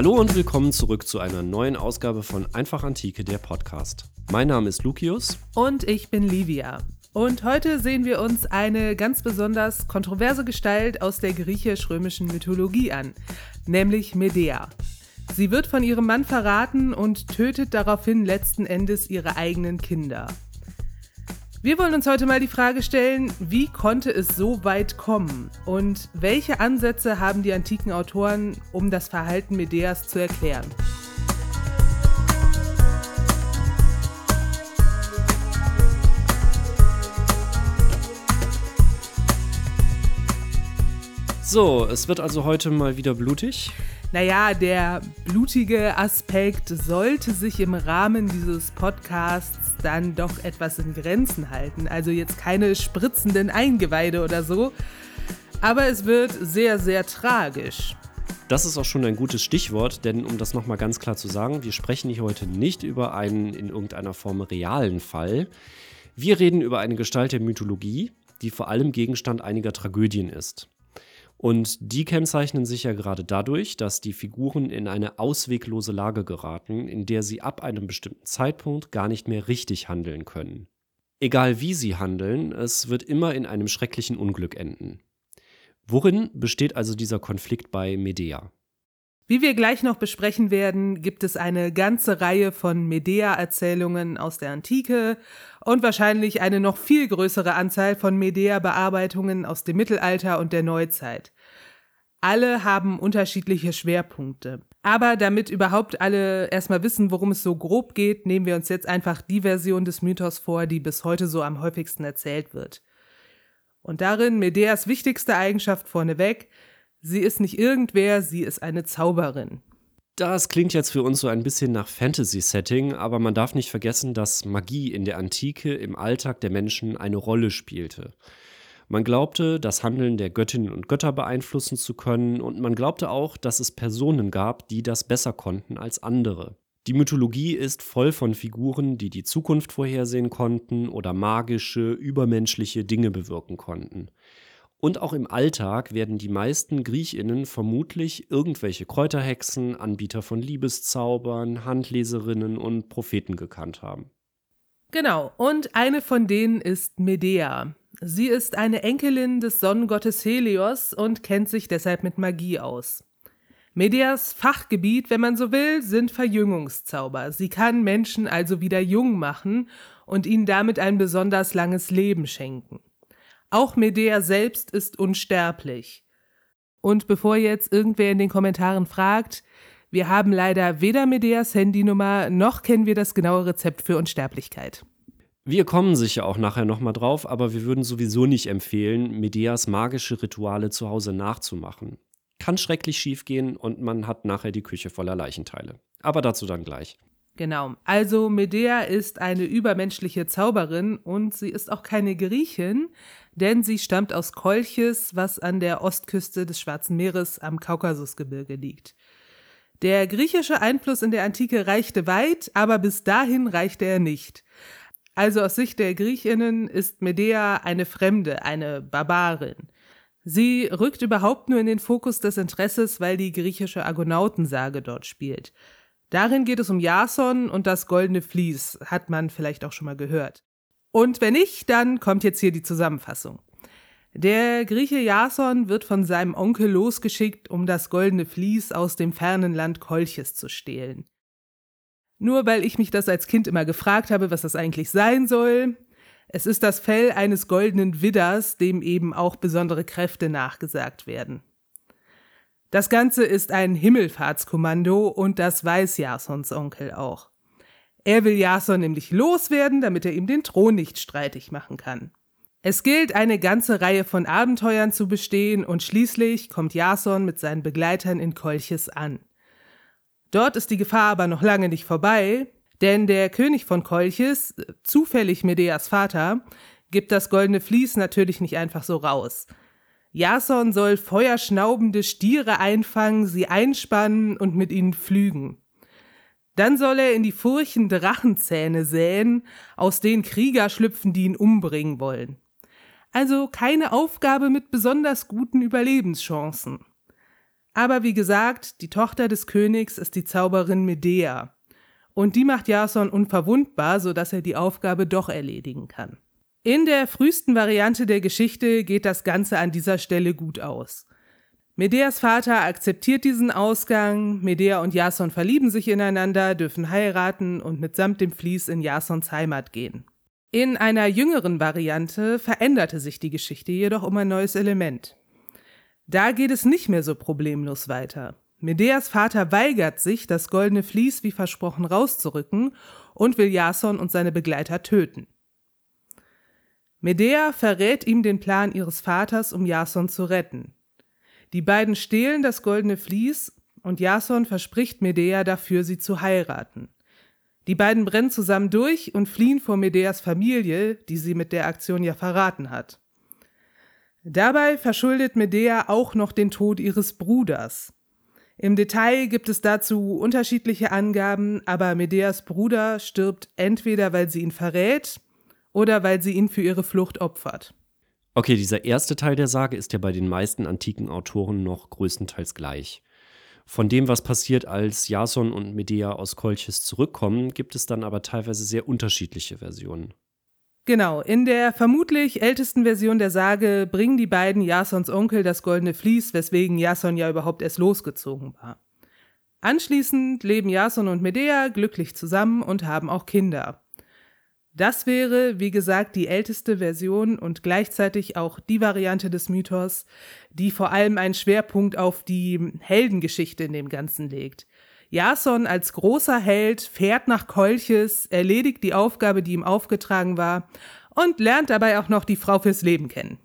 Hallo und willkommen zurück zu einer neuen Ausgabe von Einfach Antike, der Podcast. Mein Name ist Lucius. Und ich bin Livia. Und heute sehen wir uns eine ganz besonders kontroverse Gestalt aus der griechisch-römischen Mythologie an, nämlich Medea. Sie wird von ihrem Mann verraten und tötet daraufhin letzten Endes ihre eigenen Kinder. Wir wollen uns heute mal die Frage stellen, wie konnte es so weit kommen und welche Ansätze haben die antiken Autoren, um das Verhalten Medeas zu erklären? So, es wird also heute mal wieder blutig. Naja, der blutige Aspekt sollte sich im Rahmen dieses Podcasts dann doch etwas in Grenzen halten. Also jetzt keine spritzenden Eingeweide oder so. Aber es wird sehr, sehr tragisch. Das ist auch schon ein gutes Stichwort, denn um das nochmal ganz klar zu sagen, wir sprechen hier heute nicht über einen in irgendeiner Form realen Fall. Wir reden über eine Gestalt der Mythologie, die vor allem Gegenstand einiger Tragödien ist. Und die kennzeichnen sich ja gerade dadurch, dass die Figuren in eine ausweglose Lage geraten, in der sie ab einem bestimmten Zeitpunkt gar nicht mehr richtig handeln können. Egal wie sie handeln, es wird immer in einem schrecklichen Unglück enden. Worin besteht also dieser Konflikt bei Medea? Wie wir gleich noch besprechen werden, gibt es eine ganze Reihe von Medea-Erzählungen aus der Antike und wahrscheinlich eine noch viel größere Anzahl von Medea-Bearbeitungen aus dem Mittelalter und der Neuzeit. Alle haben unterschiedliche Schwerpunkte. Aber damit überhaupt alle erstmal wissen, worum es so grob geht, nehmen wir uns jetzt einfach die Version des Mythos vor, die bis heute so am häufigsten erzählt wird. Und darin Medeas wichtigste Eigenschaft vorneweg, Sie ist nicht irgendwer, sie ist eine Zauberin. Das klingt jetzt für uns so ein bisschen nach Fantasy-Setting, aber man darf nicht vergessen, dass Magie in der Antike im Alltag der Menschen eine Rolle spielte. Man glaubte, das Handeln der Göttinnen und Götter beeinflussen zu können, und man glaubte auch, dass es Personen gab, die das besser konnten als andere. Die Mythologie ist voll von Figuren, die die Zukunft vorhersehen konnten oder magische, übermenschliche Dinge bewirken konnten. Und auch im Alltag werden die meisten Griechinnen vermutlich irgendwelche Kräuterhexen, Anbieter von Liebeszaubern, Handleserinnen und Propheten gekannt haben. Genau, und eine von denen ist Medea. Sie ist eine Enkelin des Sonnengottes Helios und kennt sich deshalb mit Magie aus. Medeas Fachgebiet, wenn man so will, sind Verjüngungszauber. Sie kann Menschen also wieder jung machen und ihnen damit ein besonders langes Leben schenken. Auch Medea selbst ist unsterblich. Und bevor jetzt irgendwer in den Kommentaren fragt, wir haben leider weder Medeas Handynummer noch kennen wir das genaue Rezept für Unsterblichkeit. Wir kommen sicher auch nachher nochmal drauf, aber wir würden sowieso nicht empfehlen, Medeas magische Rituale zu Hause nachzumachen. Kann schrecklich schiefgehen und man hat nachher die Küche voller Leichenteile. Aber dazu dann gleich. Genau. Also Medea ist eine übermenschliche Zauberin und sie ist auch keine Griechin, denn sie stammt aus Kolchis, was an der Ostküste des Schwarzen Meeres am Kaukasusgebirge liegt. Der griechische Einfluss in der Antike reichte weit, aber bis dahin reichte er nicht. Also aus Sicht der Griechinnen ist Medea eine Fremde, eine Barbarin. Sie rückt überhaupt nur in den Fokus des Interesses, weil die griechische Argonautensage dort spielt. Darin geht es um Jason und das goldene Vlies, hat man vielleicht auch schon mal gehört. Und wenn nicht, dann kommt jetzt hier die Zusammenfassung. Der Grieche Jason wird von seinem Onkel losgeschickt, um das goldene Vlies aus dem fernen Land Kolchis zu stehlen. Nur weil ich mich das als Kind immer gefragt habe, was das eigentlich sein soll. Es ist das Fell eines goldenen Widders, dem eben auch besondere Kräfte nachgesagt werden. Das Ganze ist ein Himmelfahrtskommando und das weiß Jasons Onkel auch. Er will Jason nämlich loswerden, damit er ihm den Thron nicht streitig machen kann. Es gilt, eine ganze Reihe von Abenteuern zu bestehen und schließlich kommt Jason mit seinen Begleitern in Kolchis an. Dort ist die Gefahr aber noch lange nicht vorbei, denn der König von Kolchis, zufällig Medeas Vater, gibt das goldene Vlies natürlich nicht einfach so raus. Jason soll feuerschnaubende Stiere einfangen, sie einspannen und mit ihnen pflügen. Dann soll er in die Furchen Drachenzähne säen, aus denen Krieger schlüpfen, die ihn umbringen wollen. Also keine Aufgabe mit besonders guten Überlebenschancen. Aber wie gesagt, die Tochter des Königs ist die Zauberin Medea. Und die macht Jason unverwundbar, sodass er die Aufgabe doch erledigen kann. In der frühesten Variante der Geschichte geht das Ganze an dieser Stelle gut aus. Medeas Vater akzeptiert diesen Ausgang, Medea und Jason verlieben sich ineinander, dürfen heiraten und mitsamt dem Vlies in Jasons Heimat gehen. In einer jüngeren Variante veränderte sich die Geschichte jedoch um ein neues Element. Da geht es nicht mehr so problemlos weiter. Medeas Vater weigert sich, das goldene Vlies wie versprochen rauszurücken und will Jason und seine Begleiter töten. Medea verrät ihm den Plan ihres Vaters, um Jason zu retten. Die beiden stehlen das goldene Vlies und Jason verspricht Medea dafür, sie zu heiraten. Die beiden brennen zusammen durch und fliehen vor Medeas Familie, die sie mit der Aktion ja verraten hat. Dabei verschuldet Medea auch noch den Tod ihres Bruders. Im Detail gibt es dazu unterschiedliche Angaben, aber Medeas Bruder stirbt entweder, weil sie ihn verrät oder weil sie ihn für ihre Flucht opfert. Okay, dieser erste Teil der Sage ist ja bei den meisten antiken Autoren noch größtenteils gleich. Von dem, was passiert, als Jason und Medea aus Kolchis zurückkommen, gibt es dann aber teilweise sehr unterschiedliche Versionen. Genau, in der vermutlich ältesten Version der Sage bringen die beiden Jasons Onkel das goldene Vlies, weswegen Jason ja überhaupt erst losgezogen war. Anschließend leben Jason und Medea glücklich zusammen und haben auch Kinder. Das wäre, wie gesagt, die älteste Version und gleichzeitig auch die Variante des Mythos, die vor allem einen Schwerpunkt auf die Heldengeschichte in dem Ganzen legt. Jason als großer Held fährt nach Kolchis, erledigt die Aufgabe, die ihm aufgetragen war und lernt dabei auch noch die Frau fürs Leben kennen.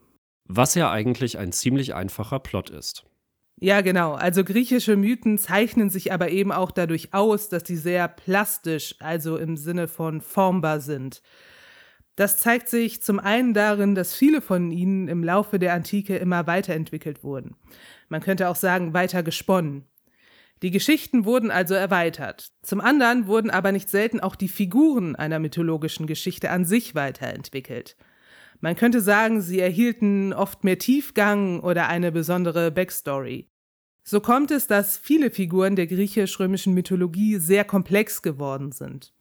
Was ja eigentlich ein ziemlich einfacher Plot ist. Ja, genau. Also griechische Mythen zeichnen sich aber eben auch dadurch aus, dass sie sehr plastisch, also im Sinne von formbar sind. Das zeigt sich zum einen darin, dass viele von ihnen im Laufe der Antike immer weiterentwickelt wurden. Man könnte auch sagen, weiter gesponnen. Die Geschichten wurden also erweitert. Zum anderen wurden aber nicht selten auch die Figuren einer mythologischen Geschichte an sich weiterentwickelt. Man könnte sagen, sie erhielten oft mehr Tiefgang oder eine besondere Backstory. So kommt es, dass viele Figuren der griechisch-römischen Mythologie sehr komplex geworden sind.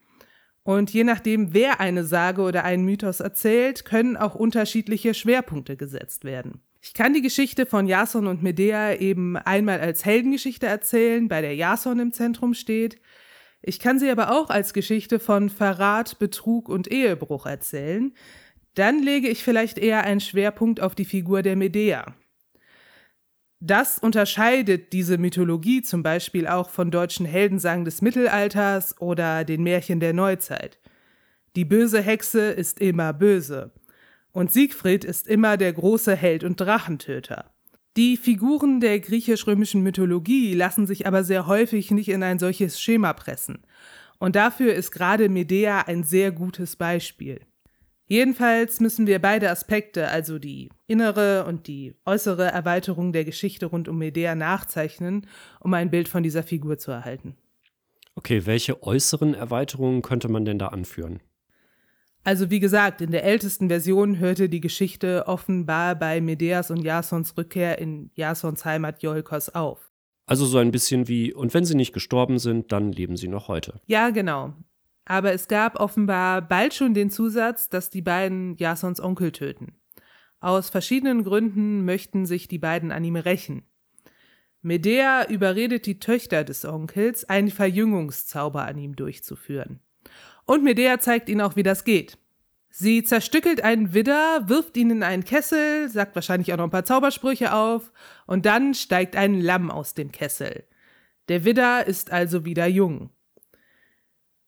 Und je nachdem, wer eine Sage oder einen Mythos erzählt, können auch unterschiedliche Schwerpunkte gesetzt werden. Ich kann die Geschichte von Jason und Medea eben einmal als Heldengeschichte erzählen, bei der Jason im Zentrum steht. Ich kann sie aber auch als Geschichte von Verrat, Betrug und Ehebruch erzählen. Dann lege ich vielleicht eher einen Schwerpunkt auf die Figur der Medea. Das unterscheidet diese Mythologie zum Beispiel auch von deutschen Heldensagen des Mittelalters oder den Märchen der Neuzeit. Die böse Hexe ist immer böse. Und Siegfried ist immer der große Held und Drachentöter. Die Figuren der griechisch-römischen Mythologie lassen sich aber sehr häufig nicht in ein solches Schema pressen. Und dafür ist gerade Medea ein sehr gutes Beispiel. Jedenfalls müssen wir beide Aspekte, also die innere und die äußere Erweiterung der Geschichte rund um Medea nachzeichnen, um ein Bild von dieser Figur zu erhalten. Okay, welche äußeren Erweiterungen könnte man denn da anführen? Also wie gesagt, in der ältesten Version hörte die Geschichte offenbar bei Medeas und Jasons Rückkehr in Jasons Heimat Iolkos auf. Also so ein bisschen wie, und wenn sie nicht gestorben sind, dann leben sie noch heute. Ja, genau. Aber es gab offenbar bald schon den Zusatz, dass die beiden Jasons Onkel töten. Aus verschiedenen Gründen möchten sich die beiden an ihm rächen. Medea überredet die Töchter des Onkels, einen Verjüngungszauber an ihm durchzuführen. Und Medea zeigt ihnen auch, wie das geht. Sie zerstückelt einen Widder, wirft ihn in einen Kessel, sagt wahrscheinlich auch noch ein paar Zaubersprüche auf, und dann steigt ein Lamm aus dem Kessel. Der Widder ist also wieder jung.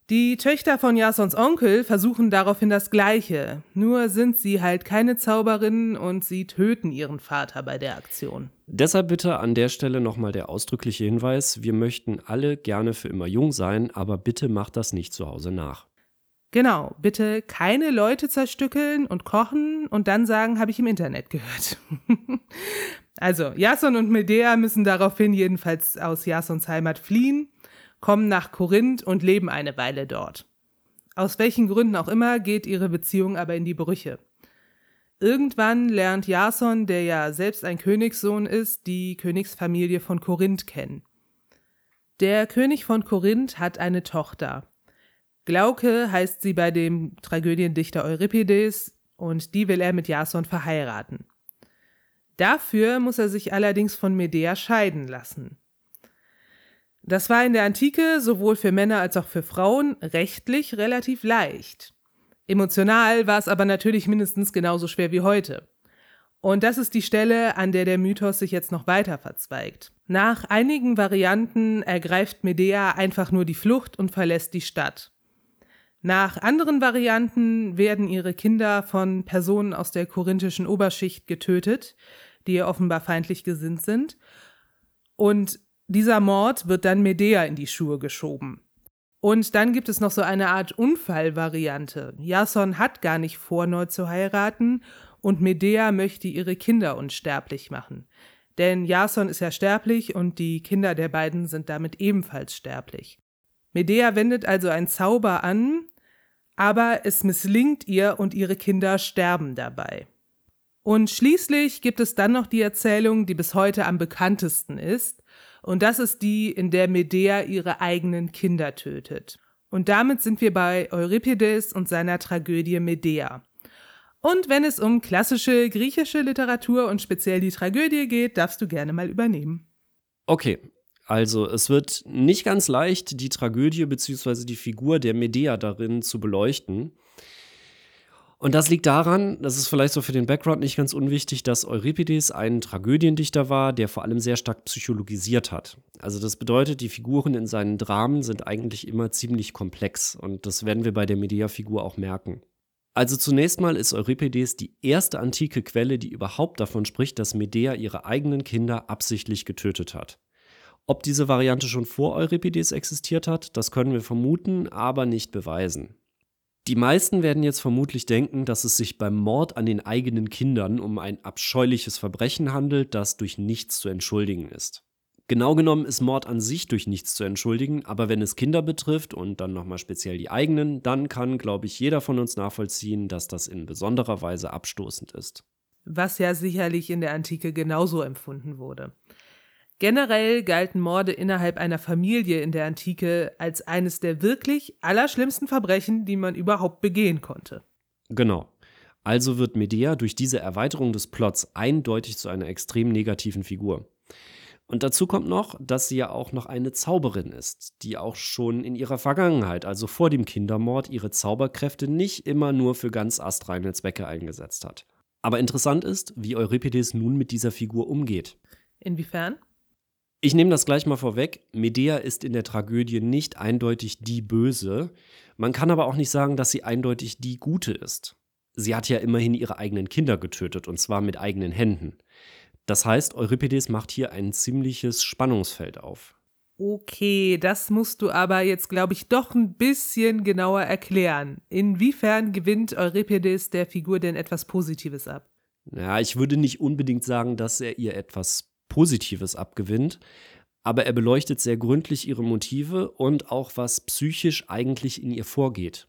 Die Töchter von Jasons Onkel versuchen daraufhin das Gleiche, nur sind sie halt keine Zauberinnen und sie töten ihren Vater bei der Aktion. Deshalb bitte an der Stelle nochmal der ausdrückliche Hinweis, wir möchten alle gerne für immer jung sein, aber bitte macht das nicht zu Hause nach. Genau, bitte keine Leute zerstückeln und kochen und dann sagen, habe ich im Internet gehört. also, Jason und Medea müssen daraufhin jedenfalls aus Jasons Heimat fliehen kommen nach Korinth und leben eine Weile dort. Aus welchen Gründen auch immer geht ihre Beziehung aber in die Brüche. Irgendwann lernt Jason, der ja selbst ein Königssohn ist, die Königsfamilie von Korinth kennen. Der König von Korinth hat eine Tochter. Glauke heißt sie bei dem Tragödiendichter Euripides und die will er mit Jason verheiraten. Dafür muss er sich allerdings von Medea scheiden lassen. Das war in der Antike sowohl für Männer als auch für Frauen rechtlich relativ leicht. Emotional war es aber natürlich mindestens genauso schwer wie heute. Und das ist die Stelle, an der der Mythos sich jetzt noch weiter verzweigt. Nach einigen Varianten ergreift Medea einfach nur die Flucht und verlässt die Stadt. Nach anderen Varianten werden ihre Kinder von Personen aus der korinthischen Oberschicht getötet, die ihr offenbar feindlich gesinnt sind. Und dieser Mord wird dann Medea in die Schuhe geschoben. Und dann gibt es noch so eine Art Unfallvariante. Jason hat gar nicht vor, neu zu heiraten und Medea möchte ihre Kinder unsterblich machen. Denn Jason ist ja sterblich und die Kinder der beiden sind damit ebenfalls sterblich. Medea wendet also einen Zauber an, aber es misslingt ihr und ihre Kinder sterben dabei. Und schließlich gibt es dann noch die Erzählung, die bis heute am bekanntesten ist, und das ist die, in der Medea ihre eigenen Kinder tötet. Und damit sind wir bei Euripides und seiner Tragödie Medea. Und wenn es um klassische griechische Literatur und speziell die Tragödie geht, darfst du gerne mal übernehmen. Okay, also es wird nicht ganz leicht, die Tragödie bzw. die Figur der Medea darin zu beleuchten. Und das liegt daran, das ist vielleicht so für den Background nicht ganz unwichtig, dass Euripides ein Tragödiendichter war, der vor allem sehr stark psychologisiert hat. Also das bedeutet, die Figuren in seinen Dramen sind eigentlich immer ziemlich komplex und das werden wir bei der Medea-Figur auch merken. Also zunächst mal ist Euripides die erste antike Quelle, die überhaupt davon spricht, dass Medea ihre eigenen Kinder absichtlich getötet hat. Ob diese Variante schon vor Euripides existiert hat, das können wir vermuten, aber nicht beweisen. Die meisten werden jetzt vermutlich denken, dass es sich beim Mord an den eigenen Kindern um ein abscheuliches Verbrechen handelt, das durch nichts zu entschuldigen ist. Genau genommen ist Mord an sich durch nichts zu entschuldigen, aber wenn es Kinder betrifft und dann nochmal speziell die eigenen, dann kann, glaube ich, jeder von uns nachvollziehen, dass das in besonderer Weise abstoßend ist. Was ja sicherlich in der Antike genauso empfunden wurde. Generell galten Morde innerhalb einer Familie in der Antike als eines der wirklich allerschlimmsten Verbrechen, die man überhaupt begehen konnte. Genau. Also wird Medea durch diese Erweiterung des Plots eindeutig zu einer extrem negativen Figur. Und dazu kommt noch, dass sie ja auch noch eine Zauberin ist, die auch schon in ihrer Vergangenheit, also vor dem Kindermord, ihre Zauberkräfte nicht immer nur für ganz astreine Zwecke eingesetzt hat. Aber interessant ist, wie Euripides nun mit dieser Figur umgeht. Inwiefern? Ich nehme das gleich mal vorweg. Medea ist in der Tragödie nicht eindeutig die Böse. Man kann aber auch nicht sagen, dass sie eindeutig die Gute ist. Sie hat ja immerhin ihre eigenen Kinder getötet, und zwar mit eigenen Händen. Das heißt, Euripides macht hier ein ziemliches Spannungsfeld auf. Okay, das musst du aber jetzt, glaube ich, doch ein bisschen genauer erklären. Inwiefern gewinnt Euripides der Figur denn etwas Positives ab? Ja, ich würde nicht unbedingt sagen, dass er ihr etwas Positives abgewinnt, aber er beleuchtet sehr gründlich ihre Motive und auch, was psychisch eigentlich in ihr vorgeht.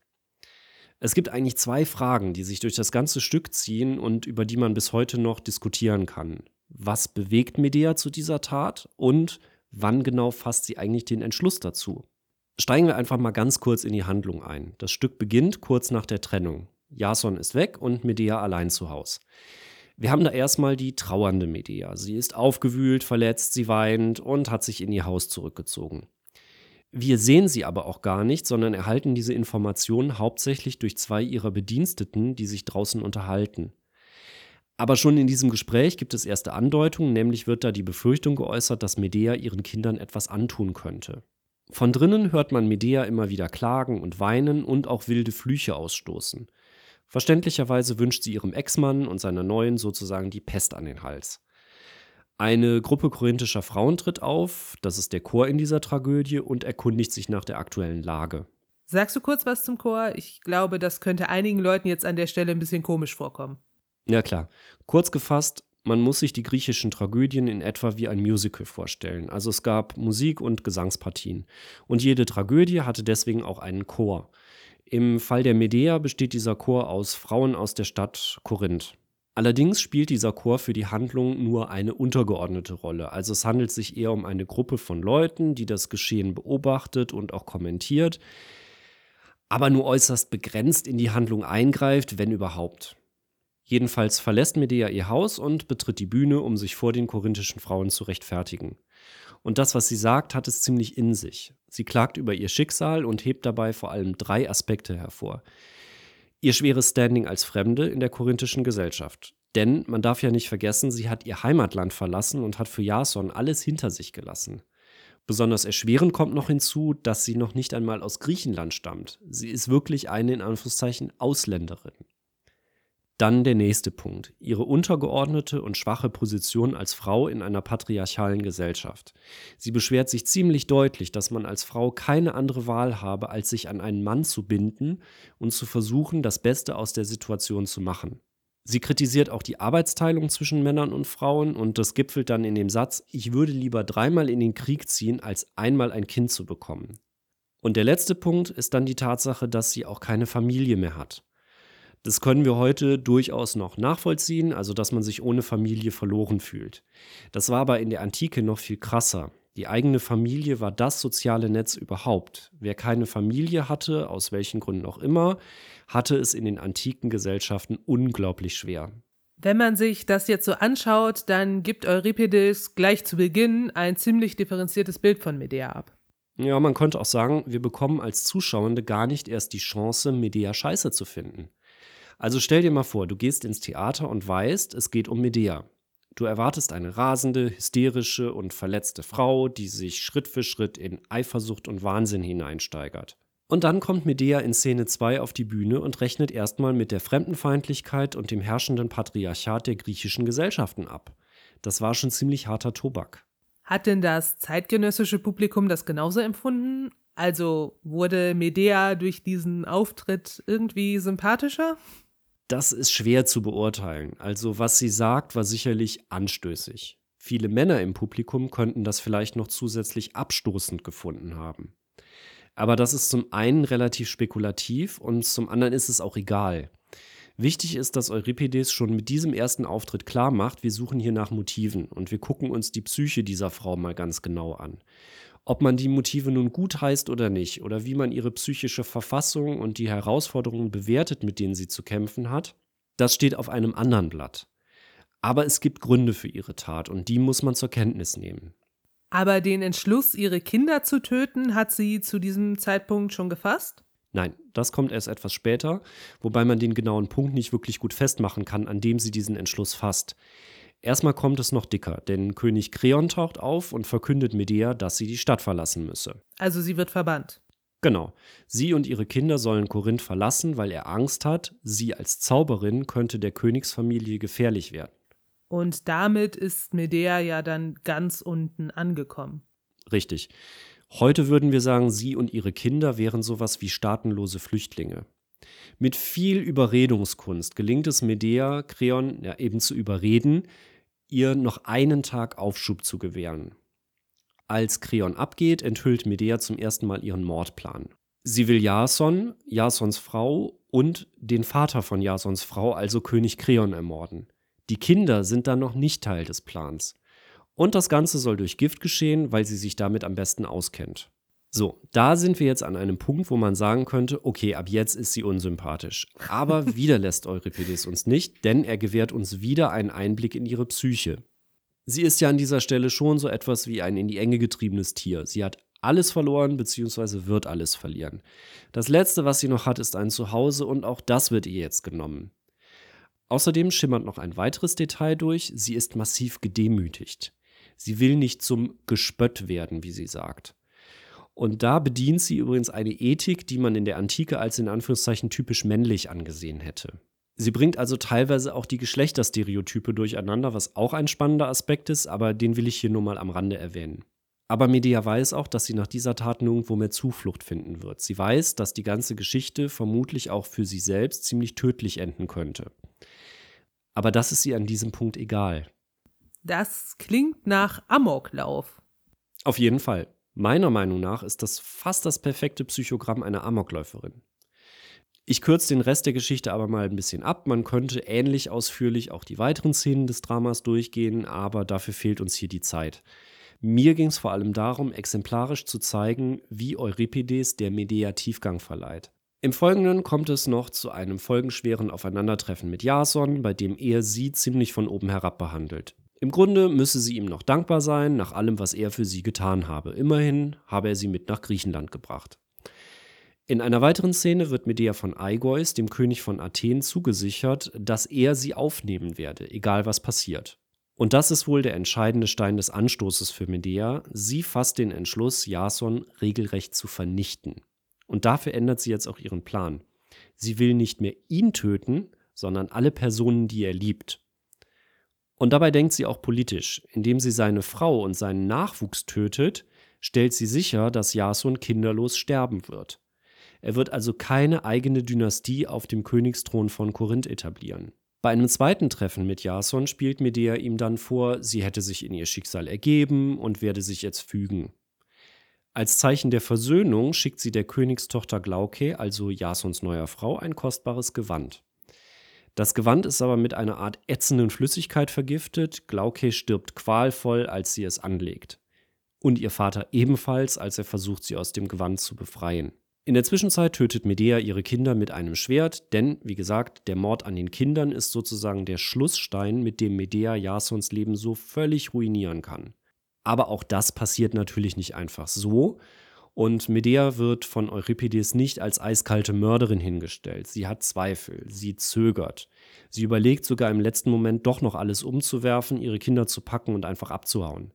Es gibt eigentlich zwei Fragen, die sich durch das ganze Stück ziehen und über die man bis heute noch diskutieren kann. Was bewegt Medea zu dieser Tat und wann genau fasst sie eigentlich den Entschluss dazu? Steigen wir einfach mal ganz kurz in die Handlung ein. Das Stück beginnt kurz nach der Trennung. Jason ist weg und Medea allein zu Hause. Wir haben da erstmal die trauernde Medea. Sie ist aufgewühlt, verletzt, sie weint und hat sich in ihr Haus zurückgezogen. Wir sehen sie aber auch gar nicht, sondern erhalten diese Informationen hauptsächlich durch zwei ihrer Bediensteten, die sich draußen unterhalten. Aber schon in diesem Gespräch gibt es erste Andeutungen, nämlich wird da die Befürchtung geäußert, dass Medea ihren Kindern etwas antun könnte. Von drinnen hört man Medea immer wieder klagen und weinen und auch wilde Flüche ausstoßen. Verständlicherweise wünscht sie ihrem Ex-Mann und seiner neuen sozusagen die Pest an den Hals. Eine Gruppe korinthischer Frauen tritt auf, das ist der Chor in dieser Tragödie, und erkundigt sich nach der aktuellen Lage. Sagst du kurz was zum Chor? Ich glaube, das könnte einigen Leuten jetzt an der Stelle ein bisschen komisch vorkommen. Ja klar. Kurz gefasst, man muss sich die griechischen Tragödien in etwa wie ein Musical vorstellen. Also es gab Musik und Gesangspartien. Und jede Tragödie hatte deswegen auch einen Chor. Im Fall der Medea besteht dieser Chor aus Frauen aus der Stadt Korinth. Allerdings spielt dieser Chor für die Handlung nur eine untergeordnete Rolle. Also es handelt sich eher um eine Gruppe von Leuten, die das Geschehen beobachtet und auch kommentiert, aber nur äußerst begrenzt in die Handlung eingreift, wenn überhaupt. Jedenfalls verlässt Medea ihr Haus und betritt die Bühne, um sich vor den korinthischen Frauen zu rechtfertigen. Und das, was sie sagt, hat es ziemlich in sich. Sie klagt über ihr Schicksal und hebt dabei vor allem drei Aspekte hervor. Ihr schweres Standing als Fremde in der korinthischen Gesellschaft. Denn man darf ja nicht vergessen, sie hat ihr Heimatland verlassen und hat für Jason alles hinter sich gelassen. Besonders erschwerend kommt noch hinzu, dass sie noch nicht einmal aus Griechenland stammt. Sie ist wirklich eine in Anführungszeichen Ausländerin. Dann der nächste Punkt, ihre untergeordnete und schwache Position als Frau in einer patriarchalen Gesellschaft. Sie beschwert sich ziemlich deutlich, dass man als Frau keine andere Wahl habe, als sich an einen Mann zu binden und zu versuchen, das Beste aus der Situation zu machen. Sie kritisiert auch die Arbeitsteilung zwischen Männern und Frauen und das gipfelt dann in dem Satz, ich würde lieber dreimal in den Krieg ziehen, als einmal ein Kind zu bekommen. Und der letzte Punkt ist dann die Tatsache, dass sie auch keine Familie mehr hat. Das können wir heute durchaus noch nachvollziehen, also dass man sich ohne Familie verloren fühlt. Das war aber in der Antike noch viel krasser. Die eigene Familie war das soziale Netz überhaupt. Wer keine Familie hatte, aus welchen Gründen auch immer, hatte es in den antiken Gesellschaften unglaublich schwer. Wenn man sich das jetzt so anschaut, dann gibt Euripides gleich zu Beginn ein ziemlich differenziertes Bild von Medea ab. Ja, man könnte auch sagen, wir bekommen als Zuschauende gar nicht erst die Chance, Medea scheiße zu finden. Also stell dir mal vor, du gehst ins Theater und weißt, es geht um Medea. Du erwartest eine rasende, hysterische und verletzte Frau, die sich Schritt für Schritt in Eifersucht und Wahnsinn hineinsteigert. Und dann kommt Medea in Szene 2 auf die Bühne und rechnet erstmal mit der Fremdenfeindlichkeit und dem herrschenden Patriarchat der griechischen Gesellschaften ab. Das war schon ziemlich harter Tobak. Hat denn das zeitgenössische Publikum das genauso empfunden? Also wurde Medea durch diesen Auftritt irgendwie sympathischer? Das ist schwer zu beurteilen. Also was sie sagt, war sicherlich anstößig. Viele Männer im Publikum könnten das vielleicht noch zusätzlich abstoßend gefunden haben. Aber das ist zum einen relativ spekulativ und zum anderen ist es auch egal. Wichtig ist, dass Euripides schon mit diesem ersten Auftritt klar macht, wir suchen hier nach Motiven und wir gucken uns die Psyche dieser Frau mal ganz genau an. Ob man die Motive nun gut heißt oder nicht, oder wie man ihre psychische Verfassung und die Herausforderungen bewertet, mit denen sie zu kämpfen hat, das steht auf einem anderen Blatt. Aber es gibt Gründe für ihre Tat und die muss man zur Kenntnis nehmen. Aber den Entschluss, ihre Kinder zu töten, hat sie zu diesem Zeitpunkt schon gefasst? Nein, das kommt erst etwas später, wobei man den genauen Punkt nicht wirklich gut festmachen kann, an dem sie diesen Entschluss fasst. Erstmal kommt es noch dicker, denn König Kreon taucht auf und verkündet Medea, dass sie die Stadt verlassen müsse. Also sie wird verbannt. Genau. Sie und ihre Kinder sollen Korinth verlassen, weil er Angst hat, sie als Zauberin könnte der Königsfamilie gefährlich werden. Und damit ist Medea ja dann ganz unten angekommen. Richtig. Heute würden wir sagen, sie und ihre Kinder wären sowas wie staatenlose Flüchtlinge. Mit viel Überredungskunst gelingt es Medea, Kreon ja, eben zu überreden, ihr noch einen Tag Aufschub zu gewähren. Als Kreon abgeht, enthüllt Medea zum ersten Mal ihren Mordplan. Sie will Jason, Jasons Frau und den Vater von Jasons Frau, also König Kreon, ermorden. Die Kinder sind dann noch nicht Teil des Plans. Und das Ganze soll durch Gift geschehen, weil sie sich damit am besten auskennt. So, da sind wir jetzt an einem Punkt, wo man sagen könnte, okay, ab jetzt ist sie unsympathisch. Aber wieder lässt Euripides uns nicht, denn er gewährt uns wieder einen Einblick in ihre Psyche. Sie ist ja an dieser Stelle schon so etwas wie ein in die Enge getriebenes Tier. Sie hat alles verloren bzw. wird alles verlieren. Das Letzte, was sie noch hat, ist ein Zuhause und auch das wird ihr jetzt genommen. Außerdem schimmert noch ein weiteres Detail durch, sie ist massiv gedemütigt. Sie will nicht zum Gespött werden, wie sie sagt. Und da bedient sie übrigens eine Ethik, die man in der Antike als in Anführungszeichen typisch männlich angesehen hätte. Sie bringt also teilweise auch die Geschlechterstereotype durcheinander, was auch ein spannender Aspekt ist, aber den will ich hier nur mal am Rande erwähnen. Aber Medea weiß auch, dass sie nach dieser Tat nirgendwo mehr Zuflucht finden wird. Sie weiß, dass die ganze Geschichte vermutlich auch für sie selbst ziemlich tödlich enden könnte. Aber das ist ihr an diesem Punkt egal. Das klingt nach Amoklauf. Auf jeden Fall. Meiner Meinung nach ist das fast das perfekte Psychogramm einer Amokläuferin. Ich kürze den Rest der Geschichte aber mal ein bisschen ab. Man könnte ähnlich ausführlich auch die weiteren Szenen des Dramas durchgehen, aber dafür fehlt uns hier die Zeit. Mir ging es vor allem darum, exemplarisch zu zeigen, wie Euripides der Medea Tiefgang verleiht. Im Folgenden kommt es noch zu einem folgenschweren Aufeinandertreffen mit Jason, bei dem er sie ziemlich von oben herab behandelt. Im Grunde müsse sie ihm noch dankbar sein, nach allem, was er für sie getan habe. Immerhin habe er sie mit nach Griechenland gebracht. In einer weiteren Szene wird Medea von Aigeus, dem König von Athen, zugesichert, dass er sie aufnehmen werde, egal was passiert. Und das ist wohl der entscheidende Stein des Anstoßes für Medea. Sie fasst den Entschluss, Jason regelrecht zu vernichten. Und dafür ändert sie jetzt auch ihren Plan. Sie will nicht mehr ihn töten, sondern alle Personen, die er liebt. Und dabei denkt sie auch politisch. Indem sie seine Frau und seinen Nachwuchs tötet, stellt sie sicher, dass Jason kinderlos sterben wird. Er wird also keine eigene Dynastie auf dem Königsthron von Korinth etablieren. Bei einem zweiten Treffen mit Jason spielt Medea ihm dann vor, sie hätte sich in ihr Schicksal ergeben und werde sich jetzt fügen. Als Zeichen der Versöhnung schickt sie der Königstochter Glauke, also Jasons neuer Frau, ein kostbares Gewand. Das Gewand ist aber mit einer Art ätzenden Flüssigkeit vergiftet. Glauke stirbt qualvoll, als sie es anlegt. Und ihr Vater ebenfalls, als er versucht, sie aus dem Gewand zu befreien. In der Zwischenzeit tötet Medea ihre Kinder mit einem Schwert, denn, wie gesagt, der Mord an den Kindern ist sozusagen der Schlussstein, mit dem Medea Jasons Leben so völlig ruinieren kann. Aber auch das passiert natürlich nicht einfach so. Und Medea wird von Euripides nicht als eiskalte Mörderin hingestellt. Sie hat Zweifel, sie zögert. Sie überlegt sogar im letzten Moment doch noch alles umzuwerfen, ihre Kinder zu packen und einfach abzuhauen.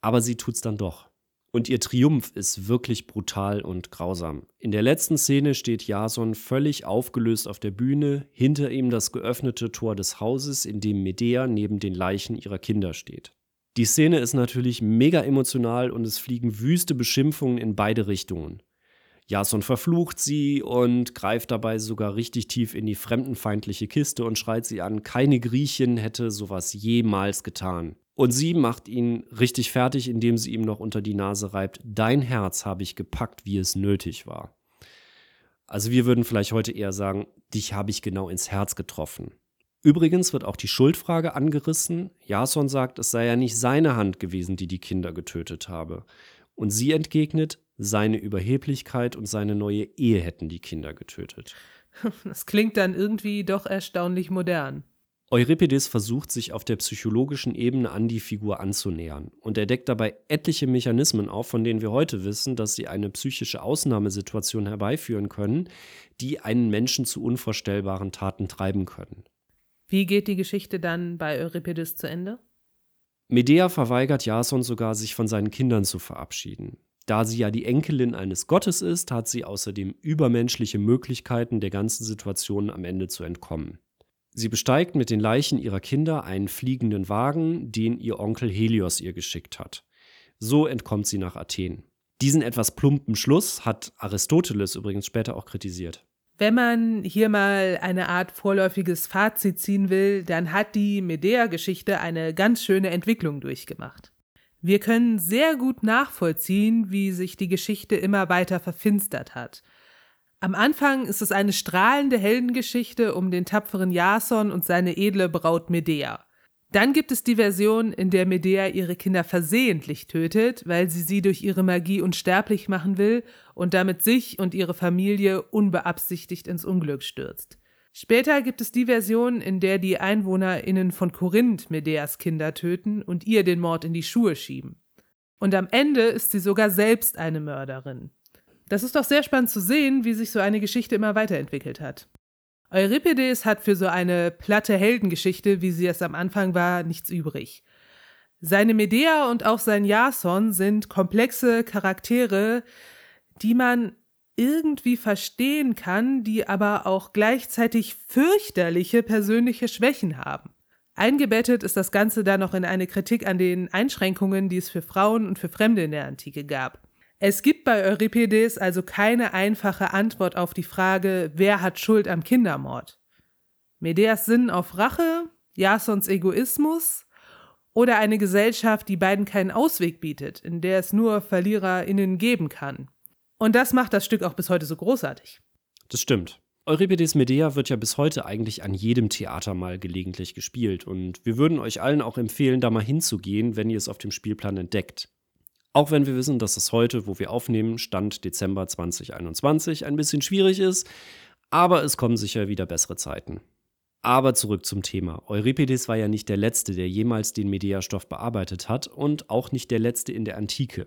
Aber sie tut's dann doch. Und ihr Triumph ist wirklich brutal und grausam. In der letzten Szene steht Jason völlig aufgelöst auf der Bühne, hinter ihm das geöffnete Tor des Hauses, in dem Medea neben den Leichen ihrer Kinder steht. Die Szene ist natürlich mega emotional und es fliegen wüste Beschimpfungen in beide Richtungen. Jason verflucht sie und greift dabei sogar richtig tief in die fremdenfeindliche Kiste und schreit sie an, keine Griechin hätte sowas jemals getan. Und sie macht ihn richtig fertig, indem sie ihm noch unter die Nase reibt, dein Herz habe ich gepackt, wie es nötig war. Also wir würden vielleicht heute eher sagen, dich habe ich genau ins Herz getroffen. Übrigens wird auch die Schuldfrage angerissen. Jason sagt, es sei ja nicht seine Hand gewesen, die die Kinder getötet habe. Und sie entgegnet, seine Überheblichkeit und seine neue Ehe hätten die Kinder getötet. Das klingt dann irgendwie doch erstaunlich modern. Euripides versucht sich auf der psychologischen Ebene an die Figur anzunähern und er deckt dabei etliche Mechanismen auf, von denen wir heute wissen, dass sie eine psychische Ausnahmesituation herbeiführen können, die einen Menschen zu unvorstellbaren Taten treiben können. Wie geht die Geschichte dann bei Euripides zu Ende? Medea verweigert Jason sogar, sich von seinen Kindern zu verabschieden. Da sie ja die Enkelin eines Gottes ist, hat sie außerdem übermenschliche Möglichkeiten, der ganzen Situation am Ende zu entkommen. Sie besteigt mit den Leichen ihrer Kinder einen fliegenden Wagen, den ihr Onkel Helios ihr geschickt hat. So entkommt sie nach Athen. Diesen etwas plumpen Schluss hat Aristoteles übrigens später auch kritisiert. Wenn man hier mal eine Art vorläufiges Fazit ziehen will, dann hat die Medea-Geschichte eine ganz schöne Entwicklung durchgemacht. Wir können sehr gut nachvollziehen, wie sich die Geschichte immer weiter verfinstert hat. Am Anfang ist es eine strahlende Heldengeschichte um den tapferen Jason und seine edle Braut Medea. Dann gibt es die Version, in der Medea ihre Kinder versehentlich tötet, weil sie sie durch ihre Magie unsterblich machen will und damit sich und ihre Familie unbeabsichtigt ins Unglück stürzt. Später gibt es die Version, in der die EinwohnerInnen von Korinth Medeas Kinder töten und ihr den Mord in die Schuhe schieben. Und am Ende ist sie sogar selbst eine Mörderin. Das ist doch sehr spannend zu sehen, wie sich so eine Geschichte immer weiterentwickelt hat. Euripides hat für so eine platte Heldengeschichte, wie sie es am Anfang war, nichts übrig. Seine Medea und auch sein Jason sind komplexe Charaktere, die man irgendwie verstehen kann, die aber auch gleichzeitig fürchterliche persönliche Schwächen haben. Eingebettet ist das Ganze dann noch in eine Kritik an den Einschränkungen, die es für Frauen und für Fremde in der Antike gab. Es gibt bei Euripides also keine einfache Antwort auf die Frage, wer hat Schuld am Kindermord. Medeas Sinn auf Rache, Jasons Egoismus oder eine Gesellschaft, die beiden keinen Ausweg bietet, in der es nur VerliererInnen geben kann. Und das macht das Stück auch bis heute so großartig. Das stimmt. Euripides Medea wird ja bis heute eigentlich an jedem Theater mal gelegentlich gespielt und wir würden euch allen auch empfehlen, da mal hinzugehen, wenn ihr es auf dem Spielplan entdeckt. Auch wenn wir wissen, dass es heute, wo wir aufnehmen, Stand Dezember 2021, ein bisschen schwierig ist, aber es kommen sicher wieder bessere Zeiten. Aber zurück zum Thema. Euripides war ja nicht der Letzte, der jemals den Medea-Stoff bearbeitet hat und auch nicht der Letzte in der Antike.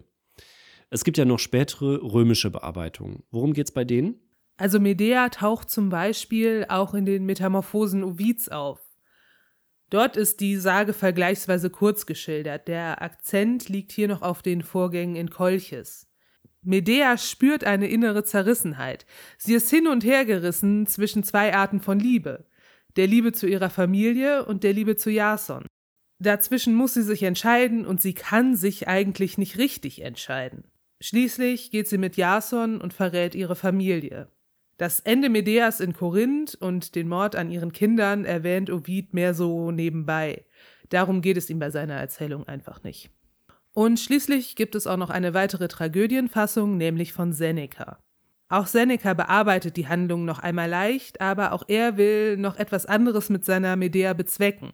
Es gibt ja noch spätere römische Bearbeitungen. Worum geht's bei denen? Also Medea taucht zum Beispiel auch in den Metamorphosen Ovids auf. Dort ist die Sage vergleichsweise kurz geschildert. Der Akzent liegt hier noch auf den Vorgängen in Kolchis. Medea spürt eine innere Zerrissenheit. Sie ist hin und her gerissen zwischen zwei Arten von Liebe. Der Liebe zu ihrer Familie und der Liebe zu Jason. Dazwischen muss sie sich entscheiden und sie kann sich eigentlich nicht richtig entscheiden. Schließlich geht sie mit Jason und verrät ihre Familie. Das Ende Medeas in Korinth und den Mord an ihren Kindern erwähnt Ovid mehr so nebenbei. Darum geht es ihm bei seiner Erzählung einfach nicht. Und schließlich gibt es auch noch eine weitere Tragödienfassung, nämlich von Seneca. Auch Seneca bearbeitet die Handlung noch einmal leicht, aber auch er will noch etwas anderes mit seiner Medea bezwecken.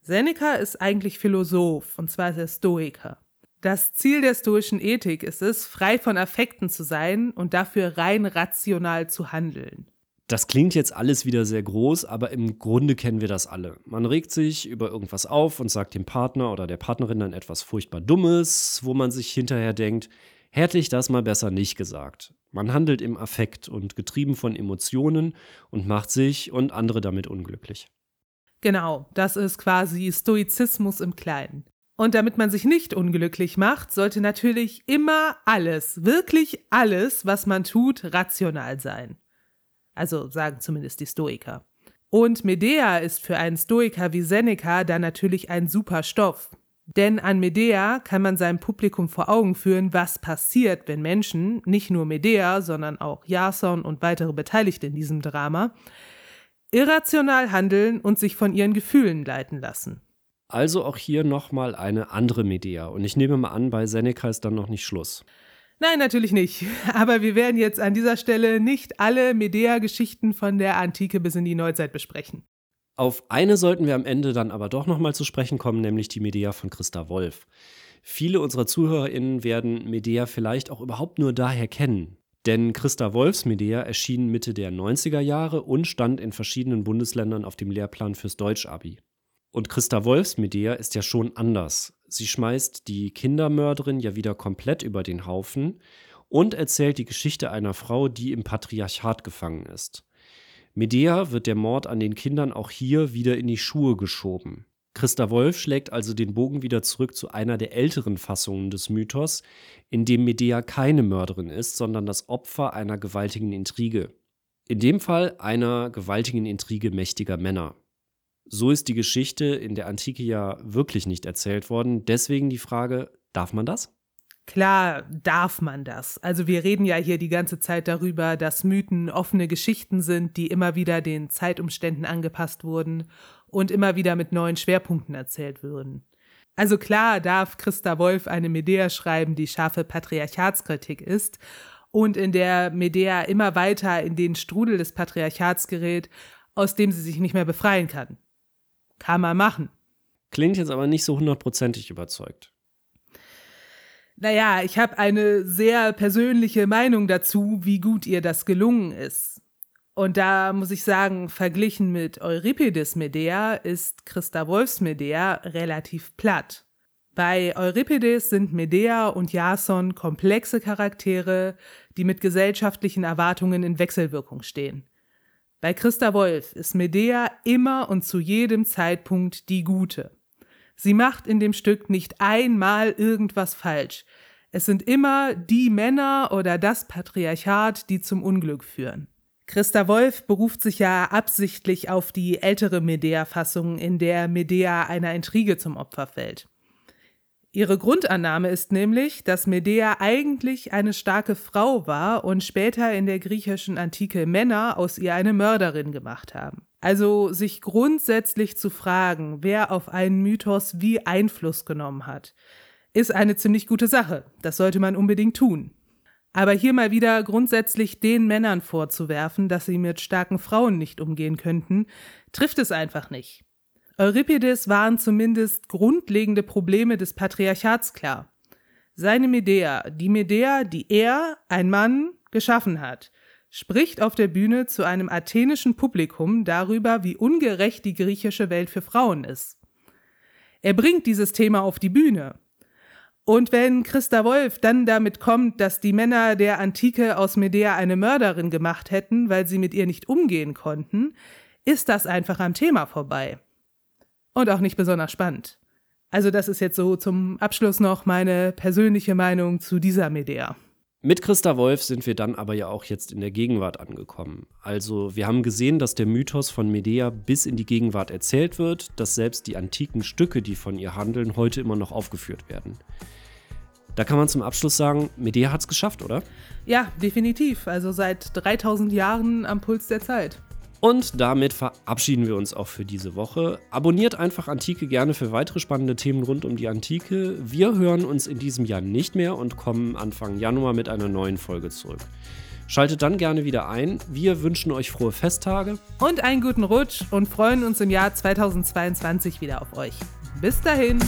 Seneca ist eigentlich Philosoph, und zwar der Stoiker. Das Ziel der stoischen Ethik ist es, frei von Affekten zu sein und dafür rein rational zu handeln. Das klingt jetzt alles wieder sehr groß, aber im Grunde kennen wir das alle. Man regt sich über irgendwas auf und sagt dem Partner oder der Partnerin dann etwas furchtbar Dummes, wo man sich hinterher denkt, hätte ich das mal besser nicht gesagt. Man handelt im Affekt und getrieben von Emotionen und macht sich und andere damit unglücklich. Genau, das ist quasi Stoizismus im Kleinen. Und damit man sich nicht unglücklich macht, sollte natürlich immer alles, wirklich alles, was man tut, rational sein. Also sagen zumindest die Stoiker. Und Medea ist für einen Stoiker wie Seneca dann natürlich ein super Stoff. Denn an Medea kann man seinem Publikum vor Augen führen, was passiert, wenn Menschen, nicht nur Medea, sondern auch Jason und weitere Beteiligte in diesem Drama, irrational handeln und sich von ihren Gefühlen leiten lassen. Also auch hier nochmal eine andere Medea. Und ich nehme mal an, bei Seneca ist dann noch nicht Schluss. Nein, natürlich nicht. Aber wir werden jetzt an dieser Stelle nicht alle Medea-Geschichten von der Antike bis in die Neuzeit besprechen. Auf eine sollten wir am Ende dann aber doch nochmal zu sprechen kommen, nämlich die Medea von Christa Wolf. Viele unserer ZuhörerInnen werden Medea vielleicht auch überhaupt nur daher kennen. Denn Christa Wolfs Medea erschien Mitte der 90er Jahre und stand in verschiedenen Bundesländern auf dem Lehrplan fürs Deutsch-Abi. Und Christa Wolfs Medea ist ja schon anders. Sie schmeißt die Kindermörderin ja wieder komplett über den Haufen und erzählt die Geschichte einer Frau, die im Patriarchat gefangen ist. Medea wird der Mord an den Kindern auch hier wieder in die Schuhe geschoben. Christa Wolf schlägt also den Bogen wieder zurück zu einer der älteren Fassungen des Mythos, in dem Medea keine Mörderin ist, sondern das Opfer einer gewaltigen Intrige. In dem Fall einer gewaltigen Intrige mächtiger Männer. So ist die Geschichte in der Antike ja wirklich nicht erzählt worden. Deswegen die Frage, darf man das? Klar darf man das. Also wir reden ja hier die ganze Zeit darüber, dass Mythen offene Geschichten sind, die immer wieder den Zeitumständen angepasst wurden und immer wieder mit neuen Schwerpunkten erzählt würden. Also klar darf Christa Wolf eine Medea schreiben, die scharfe Patriarchatskritik ist und in der Medea immer weiter in den Strudel des Patriarchats gerät, aus dem sie sich nicht mehr befreien kann. Kann man machen. Klingt jetzt aber nicht so hundertprozentig überzeugt. Naja, ich habe eine sehr persönliche Meinung dazu, wie gut ihr das gelungen ist. Und da muss ich sagen, verglichen mit Euripides Medea ist Christa Wolfs Medea relativ platt. Bei Euripides sind Medea und Jason komplexe Charaktere, die mit gesellschaftlichen Erwartungen in Wechselwirkung stehen. Bei Christa Wolf ist Medea immer und zu jedem Zeitpunkt die Gute. Sie macht in dem Stück nicht einmal irgendwas falsch. Es sind immer die Männer oder das Patriarchat, die zum Unglück führen. Christa Wolf beruft sich ja absichtlich auf die ältere Medea-Fassung, in der Medea einer Intrige zum Opfer fällt. Ihre Grundannahme ist nämlich, dass Medea eigentlich eine starke Frau war und später in der griechischen Antike Männer aus ihr eine Mörderin gemacht haben. Also sich grundsätzlich zu fragen, wer auf einen Mythos wie Einfluss genommen hat, ist eine ziemlich gute Sache. Das sollte man unbedingt tun. Aber hier mal wieder grundsätzlich den Männern vorzuwerfen, dass sie mit starken Frauen nicht umgehen könnten, trifft es einfach nicht. Euripides waren zumindest grundlegende Probleme des Patriarchats klar. Seine Medea, die Medea, die er, ein Mann, geschaffen hat, spricht auf der Bühne zu einem athenischen Publikum darüber, wie ungerecht die griechische Welt für Frauen ist. Er bringt dieses Thema auf die Bühne. Und wenn Christa Wolf dann damit kommt, dass die Männer der Antike aus Medea eine Mörderin gemacht hätten, weil sie mit ihr nicht umgehen konnten, ist das einfach am Thema vorbei. Und auch nicht besonders spannend. Also das ist jetzt so zum Abschluss noch meine persönliche Meinung zu dieser Medea. Mit Christa Wolf sind wir dann aber ja auch jetzt in der Gegenwart angekommen. Also wir haben gesehen, dass der Mythos von Medea bis in die Gegenwart erzählt wird, dass selbst die antiken Stücke, die von ihr handeln, heute immer noch aufgeführt werden. Da kann man zum Abschluss sagen, Medea hat es geschafft, oder? Ja, definitiv. Also seit 3000 Jahren am Puls der Zeit. Und damit verabschieden wir uns auch für diese Woche. Abonniert einfach Antike gerne für weitere spannende Themen rund um die Antike. Wir hören uns in diesem Jahr nicht mehr und kommen Anfang Januar mit einer neuen Folge zurück. Schaltet dann gerne wieder ein. Wir wünschen euch frohe Festtage. Und einen guten Rutsch und freuen uns im Jahr 2022 wieder auf euch. Bis dahin.